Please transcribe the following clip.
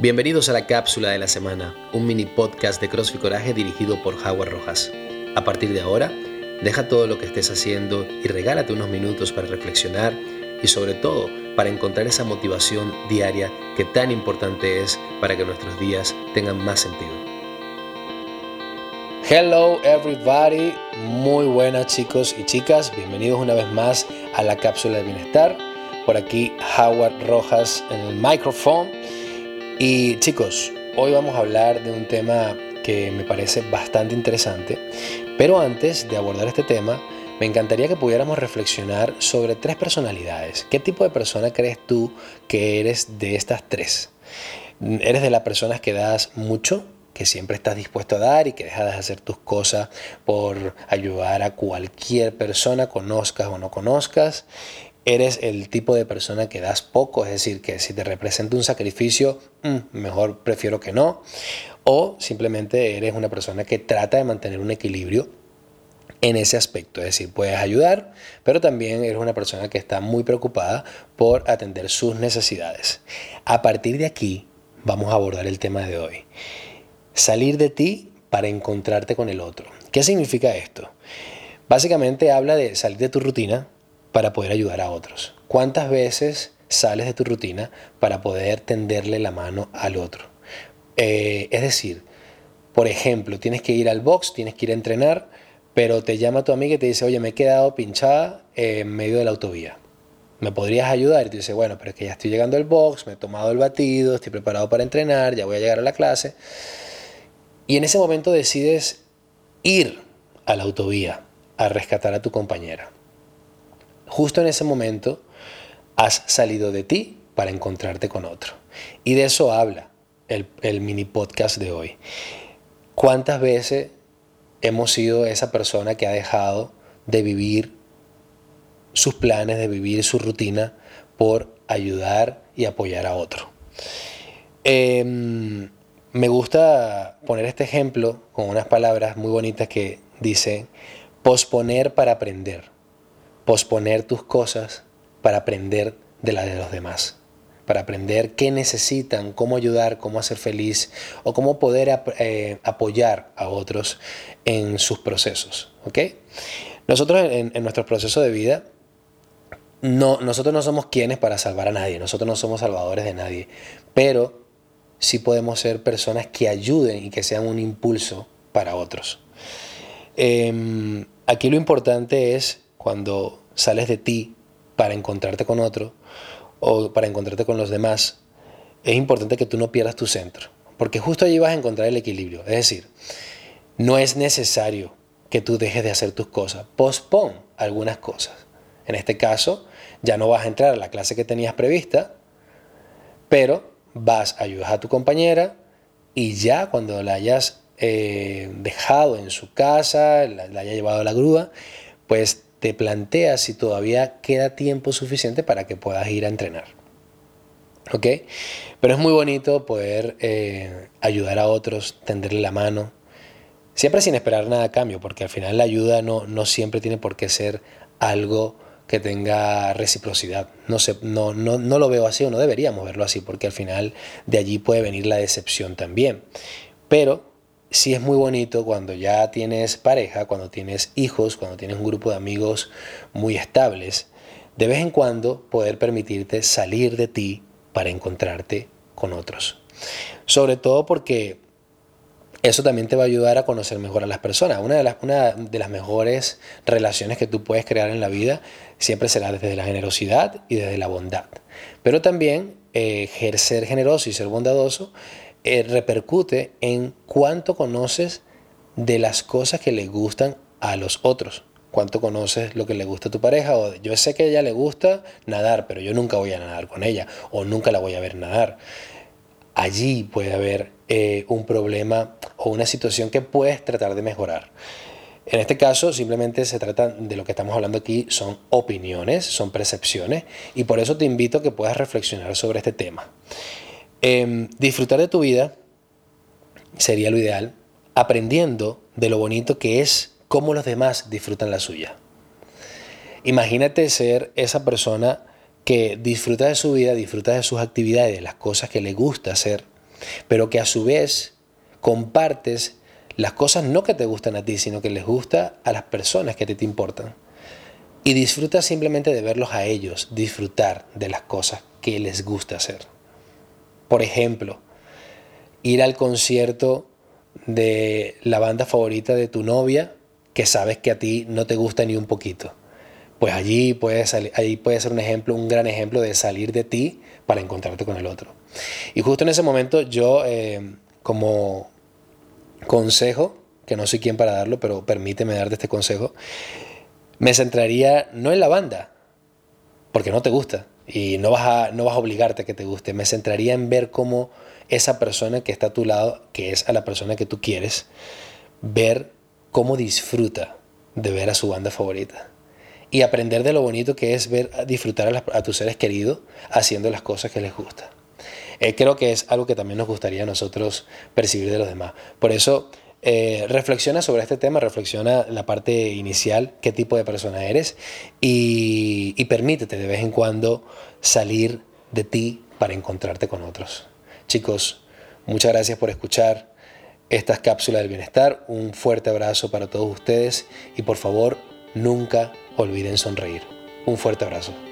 Bienvenidos a la cápsula de la semana, un mini podcast de CrossFit Coraje dirigido por Howard Rojas. A partir de ahora, deja todo lo que estés haciendo y regálate unos minutos para reflexionar y sobre todo para encontrar esa motivación diaria que tan importante es para que nuestros días tengan más sentido. Hello everybody, muy buenas chicos y chicas, bienvenidos una vez más a la cápsula de bienestar. Por aquí Howard Rojas en el micrófono y chicos, hoy vamos a hablar de un tema que me parece bastante interesante, pero antes de abordar este tema, me encantaría que pudiéramos reflexionar sobre tres personalidades. ¿Qué tipo de persona crees tú que eres de estas tres? ¿Eres de las personas que das mucho? que siempre estás dispuesto a dar y que dejas de hacer tus cosas por ayudar a cualquier persona, conozcas o no conozcas eres el tipo de persona que das poco, es decir, que si te representa un sacrificio, mm, mejor prefiero que no, o simplemente eres una persona que trata de mantener un equilibrio en ese aspecto, es decir, puedes ayudar, pero también eres una persona que está muy preocupada por atender sus necesidades. A partir de aquí vamos a abordar el tema de hoy. Salir de ti para encontrarte con el otro. ¿Qué significa esto? Básicamente habla de salir de tu rutina, para poder ayudar a otros? ¿Cuántas veces sales de tu rutina para poder tenderle la mano al otro? Eh, es decir, por ejemplo, tienes que ir al box, tienes que ir a entrenar, pero te llama tu amiga y te dice, oye, me he quedado pinchada en medio de la autovía. ¿Me podrías ayudar? Y tú dices, bueno, pero es que ya estoy llegando al box, me he tomado el batido, estoy preparado para entrenar, ya voy a llegar a la clase. Y en ese momento decides ir a la autovía a rescatar a tu compañera justo en ese momento has salido de ti para encontrarte con otro. Y de eso habla el, mini podcast de hoy. ¿Cuántas veces hemos sido esa persona que ha dejado de vivir sus planes, de vivir su rutina por ayudar y apoyar a otro? Em, me gusta poner este ejemplo con unas palabras muy bonitas que dicen posponer para aprender posponer tus cosas para aprender de las de los demás, para aprender qué necesitan, cómo ayudar, cómo hacer feliz o cómo poder eh, apoyar a otros en sus procesos. Nosotros en, en nuestro proceso de vida, no, nosotros no somos quienes para salvar a nadie, nosotros no somos salvadores de nadie, pero sí podemos ser personas que ayuden y que sean un impulso para otros. Em, aquí lo importante es cuando sales de ti para encontrarte con otro o para encontrarte con los demás, es importante que tú no pierdas tu centro, porque justo allí vas a encontrar el equilibrio. Es decir, no es necesario que tú dejes de hacer tus cosas, pospon algunas cosas. En este caso, ya no vas a entrar a la clase que tenías prevista, pero vas a ayudar a tu compañera y ya cuando la hayas eh, dejado en su casa, la, la haya llevado a la grúa, pues te planteas si todavía queda tiempo suficiente para que puedas ir a entrenar. ¿Ok? Pero es muy bonito poder eh, ayudar a otros, tenderle la mano, siempre sin esperar nada a cambio, porque al final la ayuda no, no siempre tiene por qué ser algo que tenga reciprocidad. No, sé, no, no, no lo veo así o no deberíamos verlo así, porque al final de allí puede venir la decepción también. Pero sí es muy bonito cuando ya tienes pareja, cuando tienes hijos, cuando tienes un grupo de amigos muy estables, de vez en cuando poder permitirte salir de ti para encontrarte con otros. Sobre todo porque eso también te va a ayudar a conocer mejor a las personas. Una de las, una de las mejores relaciones que tú puedes crear en la vida siempre será desde la generosidad y desde la bondad. Pero también eh, ser generoso y ser bondadoso eh, repercute en cuánto conoces de las cosas que le gustan a los otros. Cuánto conoces lo que le gusta a tu pareja. O yo sé que a ella le gusta nadar, pero yo nunca voy a nadar con ella. O nunca la voy a ver nadar. Allí puede haber eh, un problema o una situación que puedes tratar de mejorar. En este caso, simplemente se trata de lo que estamos hablando aquí, son opiniones, son percepciones, y por eso te invito a que puedas reflexionar sobre este tema. Em, disfrutar de tu vida sería lo ideal, aprendiendo de lo bonito que es cómo los demás disfrutan la suya. Imagínate ser esa persona que disfruta de su vida, disfruta de sus actividades, de las cosas que le gusta hacer, pero que a su vez compartes las cosas no que te gustan a ti, sino que les gusta a las personas que te importan. Y disfruta simplemente de verlos a ellos, disfrutar de las cosas que les gusta hacer. Por ejemplo, ir al concierto de la banda favorita de tu novia que sabes que a ti no te gusta ni un poquito. Pues allí puede, allí puede ser un ejemplo, un gran ejemplo de salir de ti para encontrarte con el otro. Y justo en ese momento yo, eh, como consejo, que no soy quien para darlo, pero permíteme darte este consejo, me centraría no en la banda, porque no te gusta y no vas a, no vas a obligarte a que te guste, me centraría en ver cómo esa persona que está a tu lado, que es a la persona que tú quieres, ver cómo disfruta de ver a su banda favorita y aprender de lo bonito que es ver disfrutar a, tus seres queridos haciendo las cosas que les gusta. Eh, creo que es algo que también nos gustaría a nosotros percibir de los demás. Por eso eh, reflexiona sobre este tema, reflexiona la parte inicial, qué tipo de persona eres y, y permítete de vez en cuando salir de ti para encontrarte con otros. Chicos, muchas gracias por escuchar estas cápsulas del bienestar. Un fuerte abrazo para todos ustedes y por favor nunca olviden sonreír. Un fuerte abrazo.